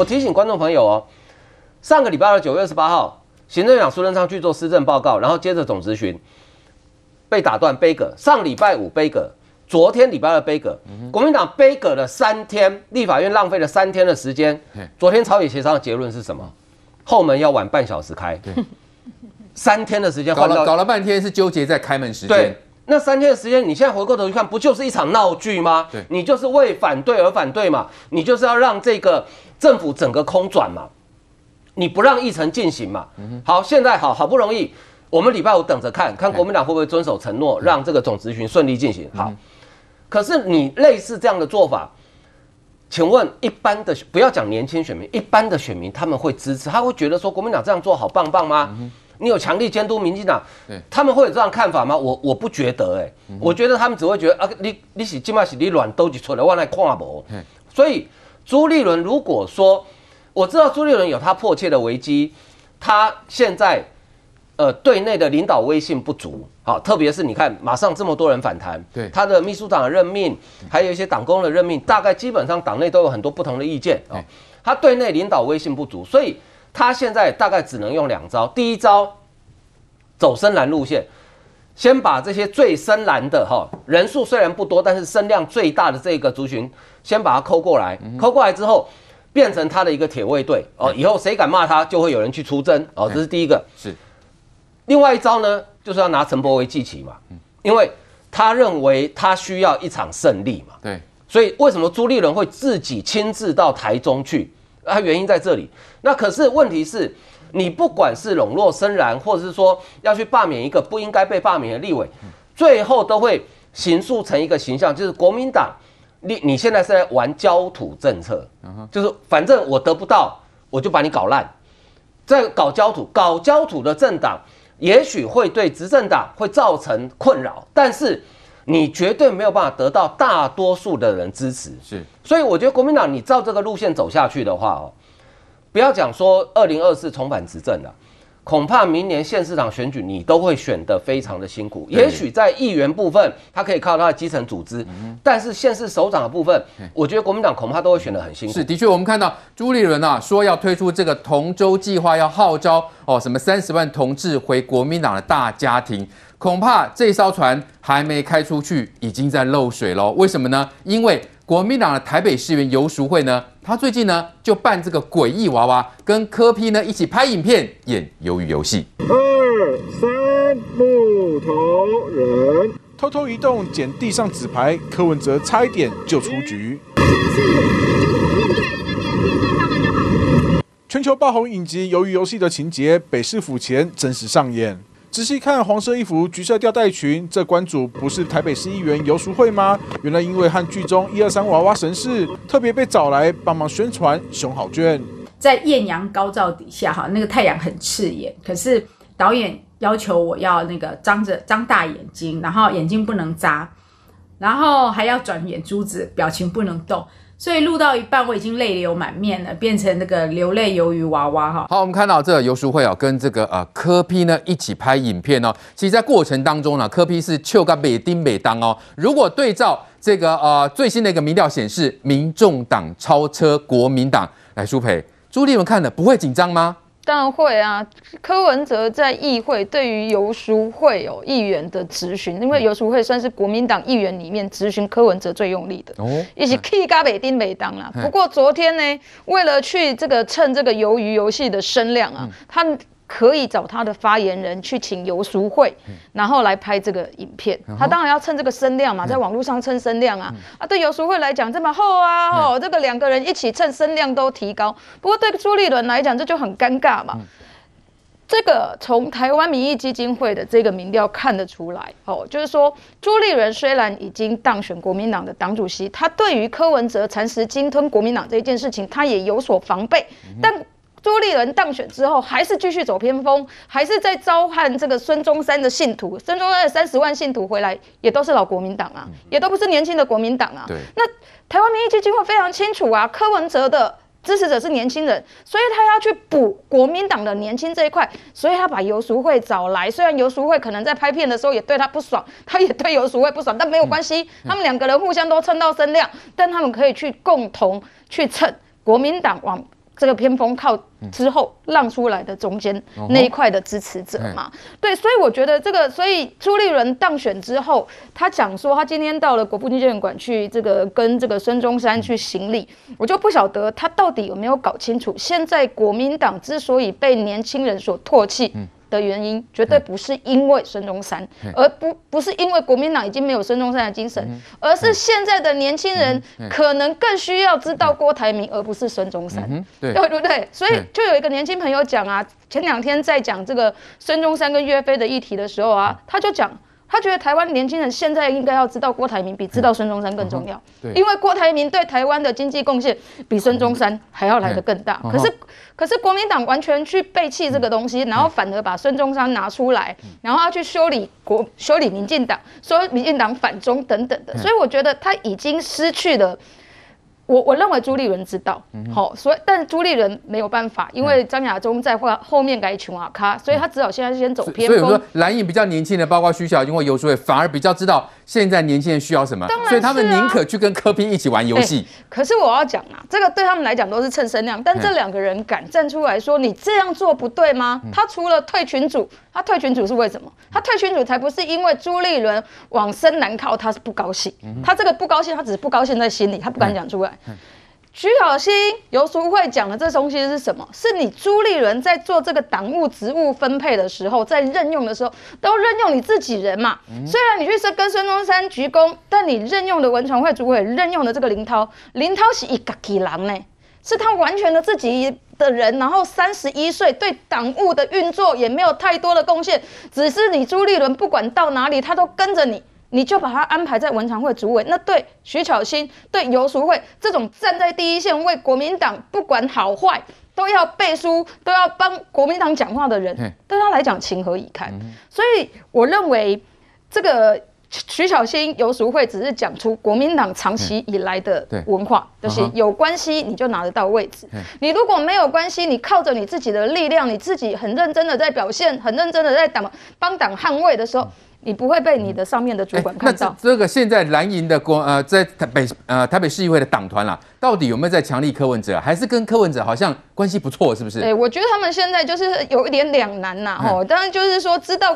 我提醒观众朋友哦，上个礼拜的九月二十八号，行政长苏贞昌去做施政报告，然后接着总咨询被打断，杯葛。上礼拜五杯葛，昨天礼拜二杯葛，国民党杯葛了三天，立法院浪费了三天的时间。昨天朝野协商的结论是什么？后门要晚半小时开。三天的时间，搞了搞了半天是纠结在开门时间。对，那三天的时间，你现在回过头去看，不就是一场闹剧吗？对，你就是为反对而反对嘛，你就是要让这个。政府整个空转嘛，你不让议程进行嘛？好，现在好好不容易，我们礼拜五等着看看国民党会不会遵守承诺，让这个总咨询顺利进行。好，可是你类似这样的做法，请问一般的不要讲年轻选民，一般的选民他们会支持，他会觉得说国民党这样做好棒棒吗？你有强力监督民进党，他们会有这样看法吗？我我不觉得哎、欸，我觉得他们只会觉得啊，你你是起码是你乱兜一出来，我来看无，所以。朱立伦如果说，我知道朱立伦有他迫切的危机，他现在呃对内的领导威信不足，好，特别是你看马上这么多人反弹，对他的秘书长的任命，还有一些党工的任命，大概基本上党内都有很多不同的意见啊，他对内领导威信不足，所以他现在大概只能用两招，第一招走深蓝路线。先把这些最深蓝的哈人数虽然不多，但是声量最大的这个族群，先把他抠过来，抠过来之后，变成他的一个铁卫队哦。以后谁敢骂他，就会有人去出征哦。这是第一个。是。另外一招呢，就是要拿陈柏惟祭旗嘛，因为他认为他需要一场胜利嘛。对。所以为什么朱立伦会自己亲自到台中去？啊，原因在这里。那可是问题是。你不管是笼络深蓝，或者是说要去罢免一个不应该被罢免的立委，最后都会形塑成一个形象，就是国民党，你你现在是在玩焦土政策，就是反正我得不到，我就把你搞烂，在搞焦土，搞焦土的政党，也许会对执政党会造成困扰，但是你绝对没有办法得到大多数的人支持，是，所以我觉得国民党你照这个路线走下去的话哦。不要讲说二零二四重返执政了，恐怕明年县市长选举你都会选得非常的辛苦。也许在议员部分，他可以靠他的基层组织，但是县市首长的部分，我觉得国民党恐怕都会选得很辛苦。是，的确，我们看到朱立伦啊说要推出这个同舟计划，要号召哦什么三十万同志回国民党的大家庭，恐怕这艘船还没开出去，已经在漏水喽。为什么呢？因为国民党的台北市议员游淑慧呢，他最近呢就扮这个诡异娃娃，跟柯批呢一起拍影片演鱿鱼游戏。二三木头人偷偷移动捡地上纸牌，柯文哲差一点就出局。全球爆红影集《鱿鱼游戏》的情节，北市府前真实上演。仔细看黄色衣服、橘色吊带裙，这关主不是台北市议员游淑慧吗？原来因为和剧中一二三娃娃神似，特别被找来帮忙宣传熊好券。在艳阳高照底下，哈，那个太阳很刺眼，可是导演要求我要那个张着张大眼睛，然后眼睛不能眨，然后还要转眼珠子，表情不能动。所以录到一半，我已经泪流满面了，变成那个流泪鱿鱼娃娃哈。好，我们看到这个游淑慧哦，跟这个呃柯批呢一起拍影片哦。其实，在过程当中呢，柯批是笑个美丁美当哦。如果对照这个呃最新的一个民调显示，民众党超车国民党，来舒培，朱立伦看了不会紧张吗？当然会啊！柯文哲在议会对于游淑慧有议员的质询，因为游淑慧算是国民党议员里面质询柯文哲最用力的，一起 K 嘎北丁北当啦。不过昨天呢，为了去这个蹭这个鱿鱼游戏的声量啊，他。可以找他的发言人去请游淑慧，然后来拍这个影片。他当然要蹭这个声量嘛，在网络上蹭声量啊。啊，对游淑慧来讲这么厚啊，哦，这个两个人一起蹭声量都提高。不过对朱立伦来讲，这就很尴尬嘛。这个从台湾民意基金会的这个民调看得出来，哦，就是说朱立伦虽然已经当选国民党的党主席，他对于柯文哲蚕食鲸吞国民党这件事情，他也有所防备，但。朱立伦当选之后，还是继续走偏锋，还是在召唤这个孙中山的信徒。孙中山的三十万信徒回来，也都是老国民党啊，也都不是年轻的国民党啊。对。那台湾民意基金会非常清楚啊，柯文哲的支持者是年轻人，所以他要去补国民党的年轻这一块，所以他把游淑慧找来。虽然游淑慧可能在拍片的时候也对他不爽，他也对游淑慧不爽，但没有关系，他们两个人互相都蹭到声量，但他们可以去共同去蹭国民党往。这个偏锋靠之后让出来的中间那一块的支持者嘛，对，所以我觉得这个，所以朱立伦当选之后，他讲说他今天到了国父纪念馆去这个跟这个孙中山去行礼，我就不晓得他到底有没有搞清楚，现在国民党之所以被年轻人所唾弃。的原因绝对不是因为孙中山，而不不是因为国民党已经没有孙中山的精神，而是现在的年轻人可能更需要知道郭台铭，而不是孙中山，对。不对？所以就有一个年轻朋友讲啊，前两天在讲这个孙中山跟岳飞的议题的时候啊，他就讲。他觉得台湾年轻人现在应该要知道郭台铭比知道孙中山更重要，因为郭台铭对台湾的经济贡献比孙中山还要来得更大。可是，可是国民党完全去背弃这个东西，然后反而把孙中山拿出来，然后要去修理国、修理民进党，说民进党反中等等的。所以我觉得他已经失去了。我我认为朱立伦知道，好，所以但朱立伦没有办法，因为张亚中在后后面改群啊咖，所以他只好现在先走偏锋。所以说蓝营比较年轻的，包括徐小英或游淑慧，反而比较知道。现在年轻人需要什么？啊、所以他们宁可去跟柯 P 一起玩游戏、欸。可是我要讲啊，这个对他们来讲都是蹭声量。但这两个人敢站出来说你这样做不对吗？他除了退群组，他退群组是为什么？他退群组才不是因为朱立伦往深南靠，他是不高兴。他这个不高兴，他只是不高兴在心里，他不敢讲出来。徐巧芯、游淑慧讲的这东西是什么？是你朱立伦在做这个党务职务分配的时候，在任用的时候，都任用你自己人嘛。虽然你去是跟孙中山鞠躬，但你任用的文传会主委，任用的这个林涛，林涛是一个基郎呢，是他完全的自己的人。然后三十一岁，对党务的运作也没有太多的贡献，只是你朱立伦不管到哪里，他都跟着你。你就把他安排在文常会主委，那对徐巧芯、对游淑慧这种站在第一线为国民党不管好坏都要背书、都要帮国民党讲话的人，对他来讲情何以堪？所以我认为这个徐巧芯、游淑慧只是讲出国民党长期以来的文化，就是有关系你就拿得到位置，你如果没有关系，你靠着你自己的力量，你自己很认真的在表现，很认真的在党帮党捍卫的时候。你不会被你的上面的主管看到。那这个现在蓝营的国呃，在台北呃台北市议会的党团啦，到底有没有在强力柯文哲，还是跟柯文哲好像关系不错，是不是？对，我觉得他们现在就是有一点两难呐，吼，当然就是说知道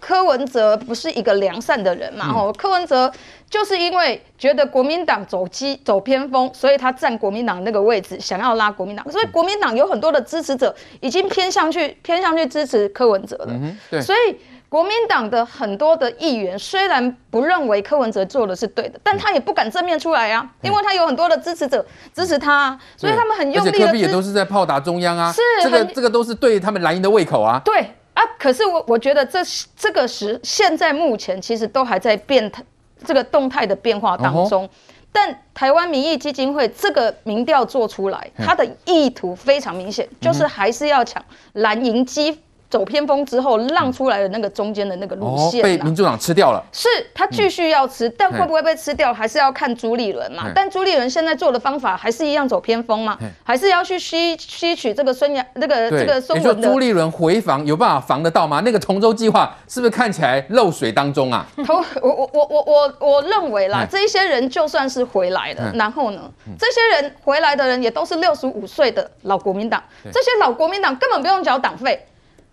柯文哲不是一个良善的人嘛，吼，柯文哲就是因为觉得国民党走基走偏锋，所以他占国民党那个位置，想要拉国民党，所以国民党有很多的支持者已经偏向去偏向去支持柯文哲了，嗯，对，所以。国民党的很多的议员虽然不认为柯文哲做的是对的，但他也不敢正面出来啊，因为他有很多的支持者支持他，啊，所以他们很用力的。而且柯也都是在炮打中央啊，是这个这个都是对他们蓝营的胃口啊。对啊，可是我我觉得这这个时现在目前其实都还在变态这个动态的变化当中，但台湾民意基金会这个民调做出来，它的意图非常明显，就是还是要抢蓝营基。走偏锋之后，让出来的那个中间的那个路线、哦、被民主党吃掉了。是他继续要吃，嗯、但会不会被吃掉，还是要看朱立伦嘛。但朱立伦现在做的方法还是一样走偏锋嘛，还是要去吸吸取这个孙杨那个这个孙文的。你说朱立伦回防有办法防得到吗？那个同舟计划是不是看起来漏水当中啊？我我我我我我认为啦，这一些人就算是回来了，然后呢，这些人回来的人也都是六十五岁的老国民党，这些老国民党根本不用缴党费。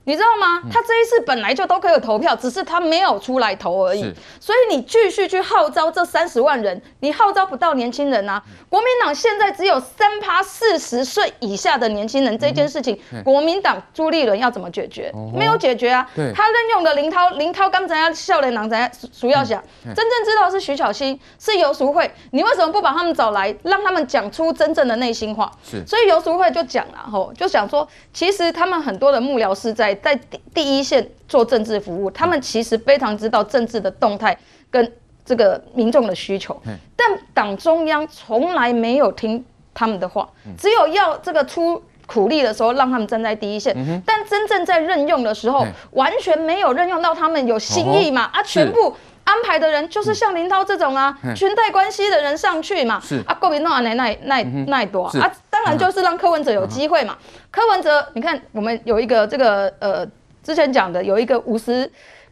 你知道吗？他这一次本来就都可以投票，只是他没有出来投而已。所以你继续去号召这三十万人，你号召不到年轻人啊！国民党现在只有三趴四十岁以下的年轻人，这件事情，国民党朱立伦要怎么解决？没有解决啊！他任用的林涛，林涛刚才要笑脸囊，才主要想真正知道是徐巧芯，是游淑慧，你为什么不把他们找来，让他们讲出真正的内心话？是所以游淑慧就讲了吼，就想说，其实他们很多的幕僚是在。在第第一线做政治服务，他们其实非常知道政治的动态跟这个民众的需求，但党中央从来没有听他们的话，只有要这个出苦力的时候让他们站在第一线，但真正在任用的时候，完全没有任用到他们有心意嘛，啊，全部安排的人就是像林涛这种啊，裙带关系的人上去嘛，啊，国民党那那那那多啊，当然就是让柯文哲有机会嘛。柯文哲，你看我们有一个这个呃，之前讲的有一个五十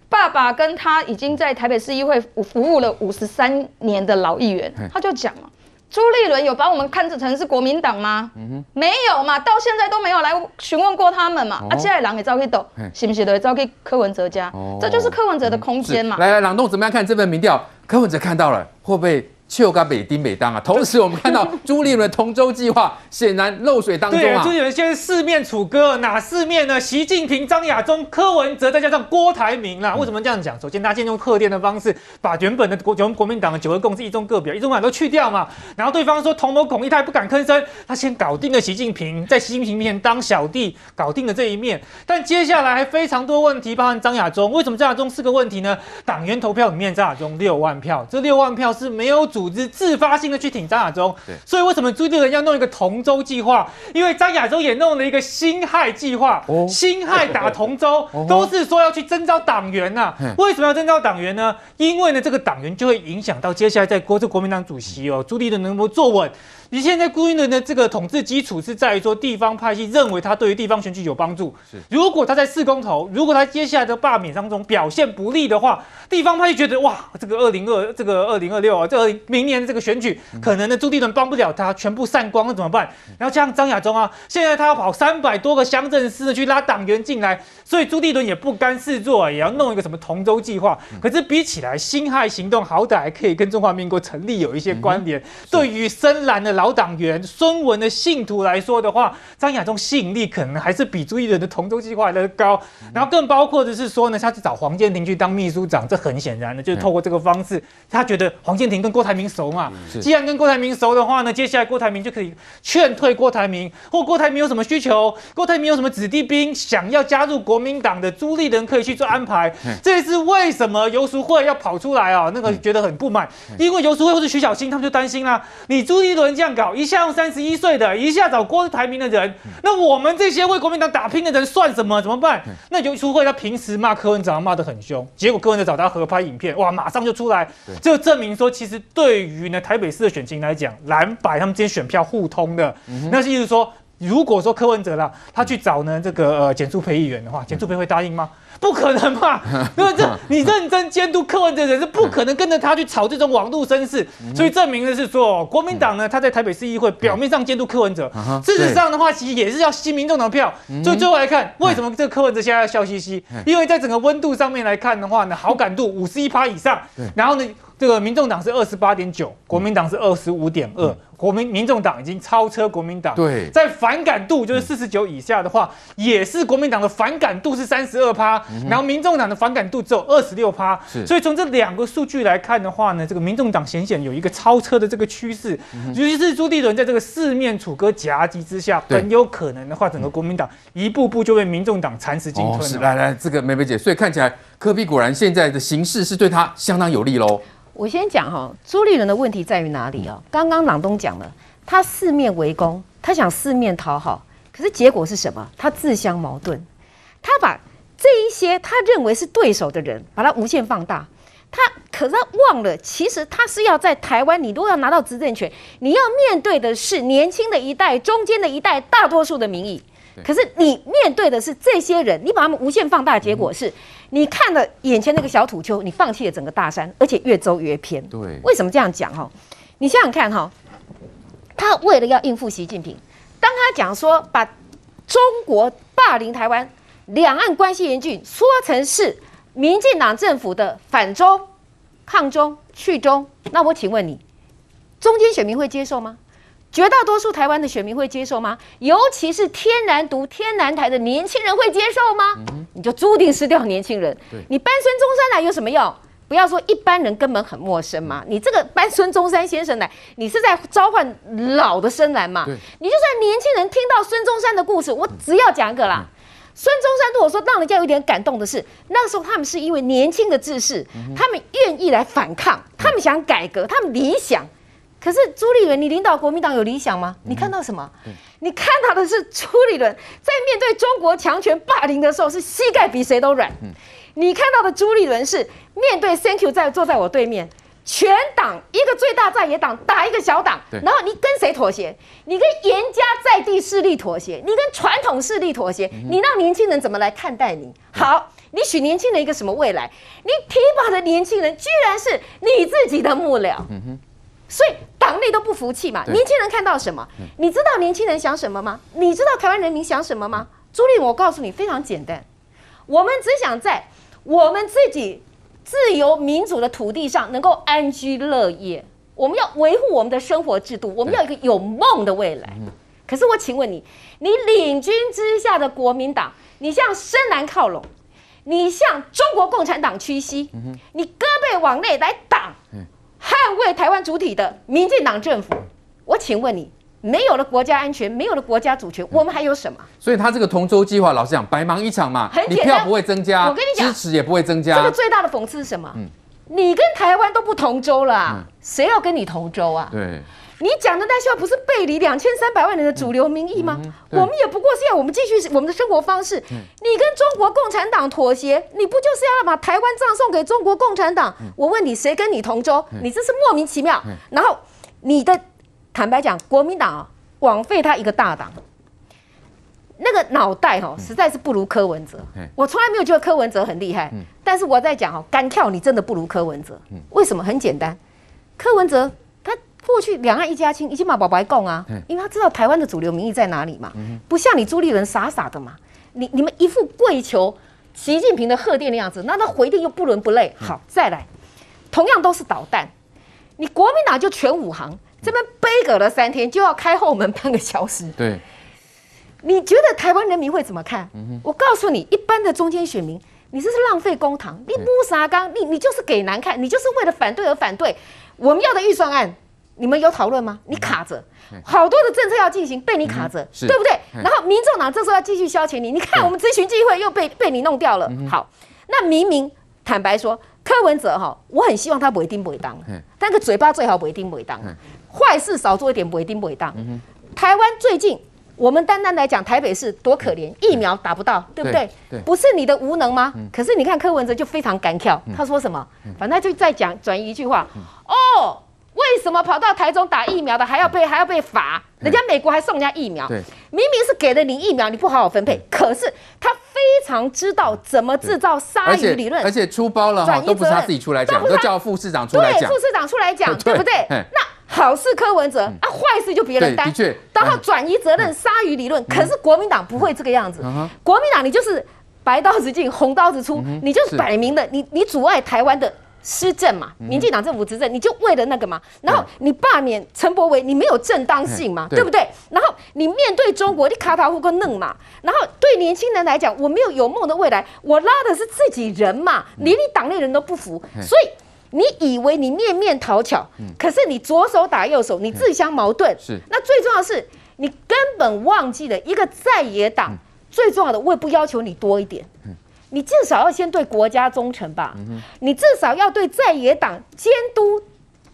爸爸跟他已经在台北市议会服务了五十三年的老议员，他就讲了，朱立伦有把我们看成是国民党吗？没有嘛，到现在都没有来询问过他们嘛。哦、啊，现在狼也招去抖，是不是都招去柯文哲家？哦、这就是柯文哲的空间嘛。来来，朗栋怎么样看这份民调？柯文哲看到了，会不会？就该北丁北当啊，同时我们看到 朱立伦同舟计划显然漏水当中啊。朱立伦现在四面楚歌，哪四面呢？习近平、张亚中、柯文哲，再加上郭台铭啦。为什么这样讲？首先，他先用贺电的方式，把原本的国国国民党的九个共识、一中各表、一中各表都去掉嘛。然后对方说同谋孔义，他也不敢吭声，他先搞定了习近平，在习近平面前当小弟，搞定了这一面。但接下来还非常多问题，包含张亚中。为什么张亚中是个问题呢？党员投票里面，张亚中六万票，这六万票是没有组织自发。性的去挺张亚中，所以为什么朱立伦要弄一个同舟计划？因为张亚中也弄了一个辛亥计划，辛亥打同舟，都是说要去征召党员呐。为什么要征召党员呢？因为呢，这个党员就会影响到接下来在国这国民党主席哦，朱立伦能不能坐稳。你现在孤立伦的这个统治基础是在于说地方派系认为他对于地方选举有帮助。是，如果他在四公投，如果他接下来的罢免当中表现不利的话，地方派系觉得哇，这个二零二这个二零二六啊，这个明年的这个选举可能呢朱立伦帮不了他，全部散光了怎么办？然后像张亚中啊，现在他要跑三百多个乡镇市去拉党员进来，所以朱立伦也不甘示弱，也要弄一个什么同舟计划。可是比起来，辛亥行动好歹还可以跟中华民国成立有一些关联，对于深蓝的。老党员孙文的信徒来说的话，张亚中吸引力可能还是比朱立伦的同舟计划来的高。然后更包括的是说呢，他去找黄建庭去当秘书长，这很显然的就是透过这个方式，他觉得黄建庭跟郭台铭熟嘛。既然跟郭台铭熟的话呢，接下来郭台铭就可以劝退郭台铭，或郭台铭有什么需求，郭台铭有什么子弟兵想要加入国民党的，朱立伦可以去做安排。这也是为什么游淑慧要跑出来啊？那个觉得很不满，因为游淑慧或是徐小新他们就担心啦，你朱立伦这样。搞一下用三十一岁的，一下找郭台铭的人，那我们这些为国民党打拼的人算什么？怎么办？那游淑慧他平时骂柯文哲骂得很凶，结果柯文哲找他合拍影片，哇，马上就出来，就证明说，其实对于呢台北市的选情来讲，蓝白他们之间选票互通的，那是意思说，如果说柯文哲啦，他去找呢这个呃简淑培议员的话，简淑培会答应吗？不可能嘛！因为这你认真监督柯文哲的人是不可能跟着他去炒这种网路声势，所以证明的是说，国民党呢，他在台北市议会表面上监督柯文哲，事实上的话，其实也是要吸民众党票。所以最后来看，为什么这个柯文哲现在要笑嘻嘻？因为在整个温度上面来看的话呢，好感度五十一趴以上，然后呢，这个民众党是二十八点九，国民党是二十五点二。国民民众党已经超车国民党，对，在反感度就是四十九以下的话，也是国民党的反感度是三十二趴，然后民众党的反感度只有二十六趴，所以从这两个数据来看的话呢，这个民众党显显有一个超车的这个趋势，尤其是朱立伦在这个四面楚歌夹击之下，很有可能的话，整个国民党一步步就被民众党蚕食进吞了。来来，这个梅梅姐，所以看起来科比果然现在的形势是对他相当有利喽。我先讲哈，朱立伦的问题在于哪里哦？刚刚朗东讲了，他四面围攻，他想四面讨好，可是结果是什么？他自相矛盾。他把这一些他认为是对手的人，把他无限放大。他可是他忘了，其实他是要在台湾，你如果要拿到执政权，你要面对的是年轻的一代、中间的一代、大多数的民意。可是你面对的是这些人，你把他们无限放大，结果是，你看了眼前那个小土丘，你放弃了整个大山，而且越走越偏。对，为什么这样讲哈？你想想看哈，他为了要应付习近平，当他讲说把中国霸凌台湾、两岸关系严峻说成是民进党政府的反中、抗中、去中，那我请问你，中间选民会接受吗？绝大多数台湾的选民会接受吗？尤其是天然独、天然台的年轻人会接受吗？你就注定失掉年轻人。你搬孙中山来有什么用？不要说一般人根本很陌生嘛。你这个搬孙中山先生来，你是在召唤老的深蓝嘛？你就算年轻人听到孙中山的故事，我只要讲一个啦。孙中山对我说让人家有点感动的是，那个时候他们是因为年轻的志士，他们愿意来反抗，他们想改革，他们理想。可是朱立伦，你领导国民党有理想吗？你看到什么？你看到的是朱立伦在面对中国强权霸凌的时候，是膝盖比谁都软。你看到的朱立伦是面对 Thank you 在坐在我对面，全党一个最大在野党打一个小党，然后你跟谁妥协？你跟严家在地势力妥协，你跟传统势力妥协，你让年轻人怎么来看待你？好，你许年轻人一个什么未来？你提拔的年轻人居然是你自己的幕僚。所以党内都不服气嘛。年轻人看到什么？你知道年轻人想什么吗？你知道台湾人民想什么吗？朱立，我告诉你，非常简单，我们只想在我们自己自由民主的土地上能够安居乐业。我们要维护我们的生活制度，我们要一个有梦的未来。可是我请问你，你领军之下的国民党，你向深蓝靠拢，你向中国共产党屈膝，你胳膊往内来挡，捍卫台湾主体的民进党政府，我请问你。没有了国家安全，没有了国家主权，我们还有什么？所以他这个同舟计划，老实讲，白忙一场嘛。很简单，你票不会增加，我跟你讲，支持也不会增加。这个最大的讽刺是什么？嗯，你跟台湾都不同舟了啊，谁要跟你同舟啊？对，你讲的那些话不是背离两千三百万人的主流民意吗？我们也不过是要我们继续我们的生活方式。你跟中国共产党妥协，你不就是要把台湾葬送给中国共产党？我问你，谁跟你同舟？你这是莫名其妙。然后你的。坦白讲，国民党啊，枉费他一个大党，那个脑袋哈，实在是不如柯文哲。我从来没有觉得柯文哲很厉害，但是我在讲哦，干跳你真的不如柯文哲。为什么？很简单，柯文哲他过去两岸一家亲，已经把宝宝供啊，因为他知道台湾的主流民意在哪里嘛。不像你朱立伦傻傻的嘛，你你们一副跪求习近平的贺电的样子，那他回电又不伦不类。好，再来，同样都是导弹，你国民党就全武行。这边杯葛了三天，就要开后门半个小时。对，你觉得台湾人民会怎么看？嗯、我告诉你，一般的中间选民，你这是浪费公堂，你乌沙刚，你你就是给难看，你就是为了反对而反对。我们要的预算案，你们有讨论吗？你卡着，嗯、好多的政策要进行，被你卡着，嗯、对不对？然后民众党这时候要继续消遣你，你看我们咨询机会又被被你弄掉了。好，那明明坦白说，柯文哲哈，我很希望他不一定不会当，但个嘴巴最好不一定不会当。坏事少做一点，不一定不会当。台湾最近，我们单单来讲，台北市多可怜，疫苗打不到，对不对？不是你的无能吗？可是你看柯文哲就非常敢跳，他说什么？反正就在讲转移一句话。哦，为什么跑到台中打疫苗的还要被还要被罚？人家美国还送人家疫苗，明明是给了你疫苗，你不好好分配。可是他非常知道怎么制造鲨鱼理论，而且出包了哈，都不是他自己出来讲，都叫副市长出来讲，对，副市长出来讲，对不对？那。好事柯文哲啊，坏事就别人担。的确，然后转移责任、鲨鱼理论。可是国民党不会这个样子。国民党你就是白刀子进，红刀子出，你就是摆明的，你你阻碍台湾的施政嘛。民进党政府执政，你就为了那个嘛。然后你罢免陈柏维，你没有正当性嘛，对不对？然后你面对中国，你卡塔胡个嫩嘛。然后对年轻人来讲，我没有有梦的未来，我拉的是自己人嘛，连你党内人都不服，所以。你以为你面面讨巧，可是你左手打右手，你自相矛盾。是，那最重要的是，你根本忘记了一个在野党最重要的，我也不要求你多一点，你至少要先对国家忠诚吧，你至少要对在野党监督。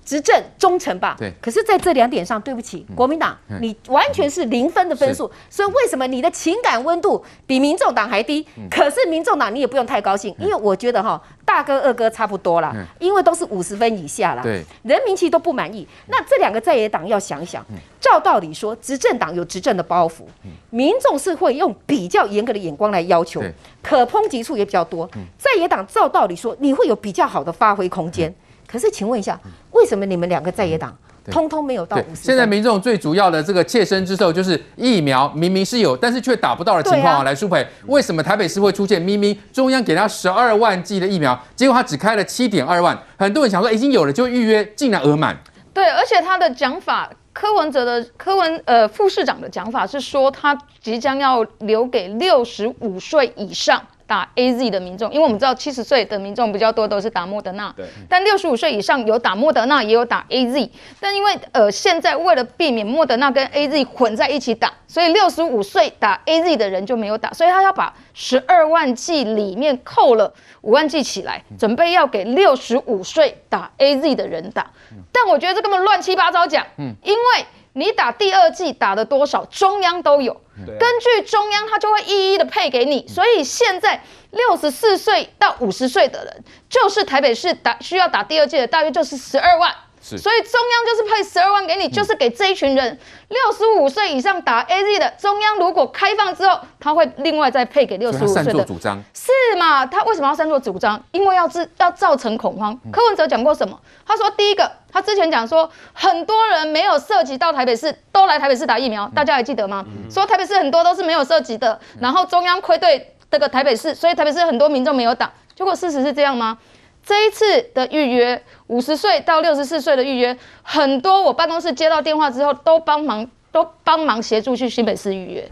执政忠诚吧，对。可是在这两点上，对不起，国民党，你完全是零分的分数。所以为什么你的情感温度比民众党还低？可是民众党你也不用太高兴，因为我觉得哈，大哥二哥差不多了，因为都是五十分以下了，对。人民其实都不满意。那这两个在野党要想一想，照道理说，执政党有执政的包袱，民众是会用比较严格的眼光来要求，可抨击处也比较多。在野党照道理说，你会有比较好的发挥空间。可是，请问一下，为什么你们两个在野党通通没有到五十？现在民众最主要的这个切身之痛就是疫苗明明是有，但是却打不到的情况啊。来，舒培，为什么台北市会出现咪咪中央给他十二万剂的疫苗，结果他只开了七点二万？很多人想说已经有了就预约，竟然额满。对，而且他的讲法，柯文哲的柯文呃副市长的讲法是说，他即将要留给六十五岁以上。打 A Z 的民众，因为我们知道七十岁的民众比较多，都是打莫德纳。对。但六十五岁以上有打莫德纳，也有打 A Z。但因为呃，现在为了避免莫德纳跟 A Z 混在一起打，所以六十五岁打 A Z 的人就没有打，所以他要把十二万剂里面扣了五万剂起来，准备要给六十五岁打 A Z 的人打。但我觉得这根本乱七八糟讲，嗯，因为。你打第二剂打的多少，中央都有，根据中央，他就会一一的配给你。所以现在六十四岁到五十岁的人，就是台北市打需要打第二剂的，大约就是十二万。是，所以中央就是配十二万给你，就是给这一群人六十五岁以上打 AZ 的。中央如果开放之后，他会另外再配给六十五岁的。主张是嘛？他为什么要擅作主张？因为要制要造成恐慌。柯文哲讲过什么？他说第一个，他之前讲说很多人没有涉及到台北市，都来台北市打疫苗，大家还记得吗？说台北市很多都是没有涉及的，然后中央亏对这个台北市，所以台北市很多民众没有打。结果事实是这样吗？这一次的预约，五十岁到六十四岁的预约，很多我办公室接到电话之后，都帮忙都帮忙协助去新北市预约。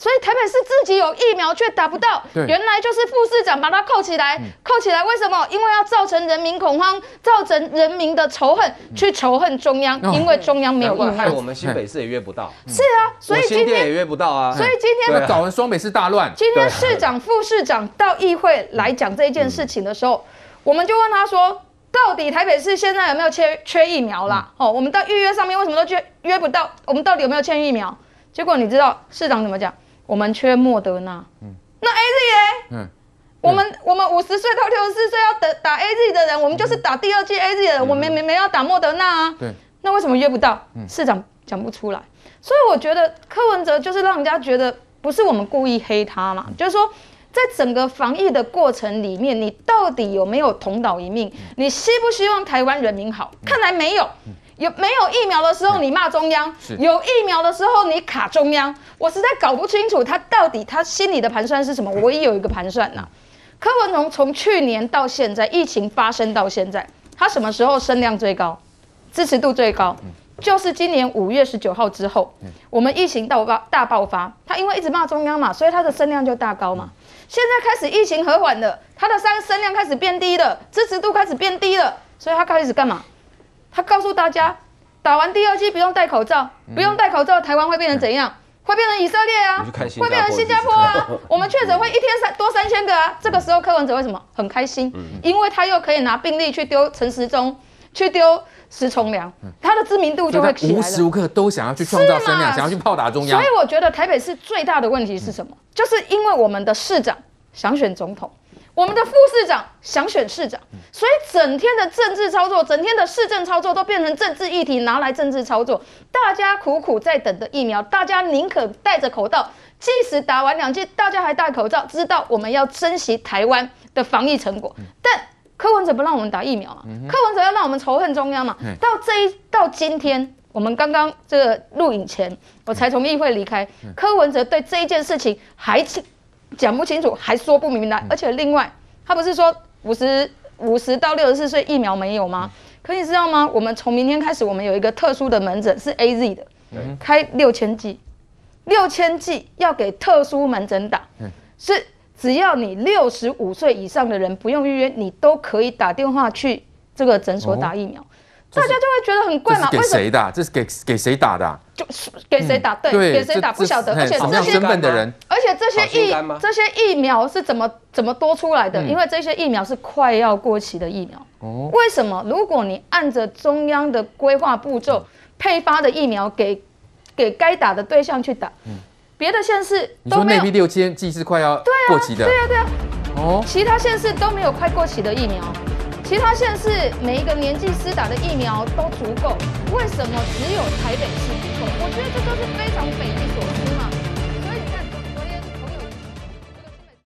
所以台北市自己有疫苗却打不到，原来就是副市长把它扣起来，扣起来为什么？因为要造成人民恐慌，造成人民的仇恨，去仇恨中央，因为中央没有疫苗。害我们新北市也约不到。是啊，所以今天也约不到啊。所以今天搞完双北市大乱。今天市长、副市长到议会来讲这件事情的时候，我们就问他说：到底台北市现在有没有缺缺疫苗啦？哦，我们到预约上面为什么都约约不到？我们到底有没有欠疫苗？结果你知道市长怎么讲？我们缺莫德纳，嗯，那 A Z 耶，嗯，我们我们五十岁到六十四岁要打打 A Z 的人，我们就是打第二剂 A Z 的人，我们没没没要打莫德纳啊，对，那为什么约不到？市长讲不出来，所以我觉得柯文哲就是让人家觉得不是我们故意黑他嘛，就是说在整个防疫的过程里面，你到底有没有同岛一命？你希不希望台湾人民好？看来没有。有没有疫苗的时候你骂中央？有疫苗的时候你卡中央，我实在搞不清楚他到底他心里的盘算是什么。我也有一个盘算呐。柯文龙从去年到现在，疫情发生到现在，他什么时候声量最高，支持度最高？就是今年五月十九号之后，我们疫情大爆大爆发，他因为一直骂中央嘛，所以他的声量就大高嘛。现在开始疫情和缓了，他的声声量开始变低了，支持度开始变低了，所以他开始干嘛？他告诉大家，打完第二剂不用戴口罩，不用戴口罩，台湾会变成怎样？会变成以色列啊，会变成新加坡啊。我们确诊会一天三多三千个啊。这个时候柯文哲为什么很开心？因为他又可以拿病例去丢陈时中，去丢石崇良，他的知名度就会起来。无时无刻都想要去创造声量，想要去炮打中央。所以我觉得台北市最大的问题是什么？就是因为我们的市长想选总统。我们的副市长想选市长，所以整天的政治操作，整天的市政操作都变成政治议题，拿来政治操作。大家苦苦在等的疫苗，大家宁可戴着口罩，即使打完两剂，大家还戴口罩，知道我们要珍惜台湾的防疫成果。但柯文哲不让我们打疫苗嘛？柯文哲要让我们仇恨中央嘛？到这一到今天，我们刚刚这个录影前，我才从议会离开。柯文哲对这一件事情还讲不清楚，还说不明白，而且另外，他不是说五十五十到六十四岁疫苗没有吗？可你知道吗？我们从明天开始，我们有一个特殊的门诊是 AZ 的，开六千剂，六千剂要给特殊门诊打，是只要你六十五岁以上的人不用预约，你都可以打电话去这个诊所打疫苗。大家就会觉得很怪嘛？给谁的？这是给给谁打的？就是给谁打？对，给谁打不晓得。而且这些的人，而且这些疫这些疫苗是怎么怎么多出来的？因为这些疫苗是快要过期的疫苗。哦。为什么？如果你按着中央的规划步骤配发的疫苗给给该打的对象去打，别的县市都没有。内批六千剂是快要过期的。对啊，对啊，哦。其他县市都没有快过期的疫苗。其他县市每一个年纪施打的疫苗都足够，为什么只有台北市不够？我觉得这都是非常匪夷所思嘛。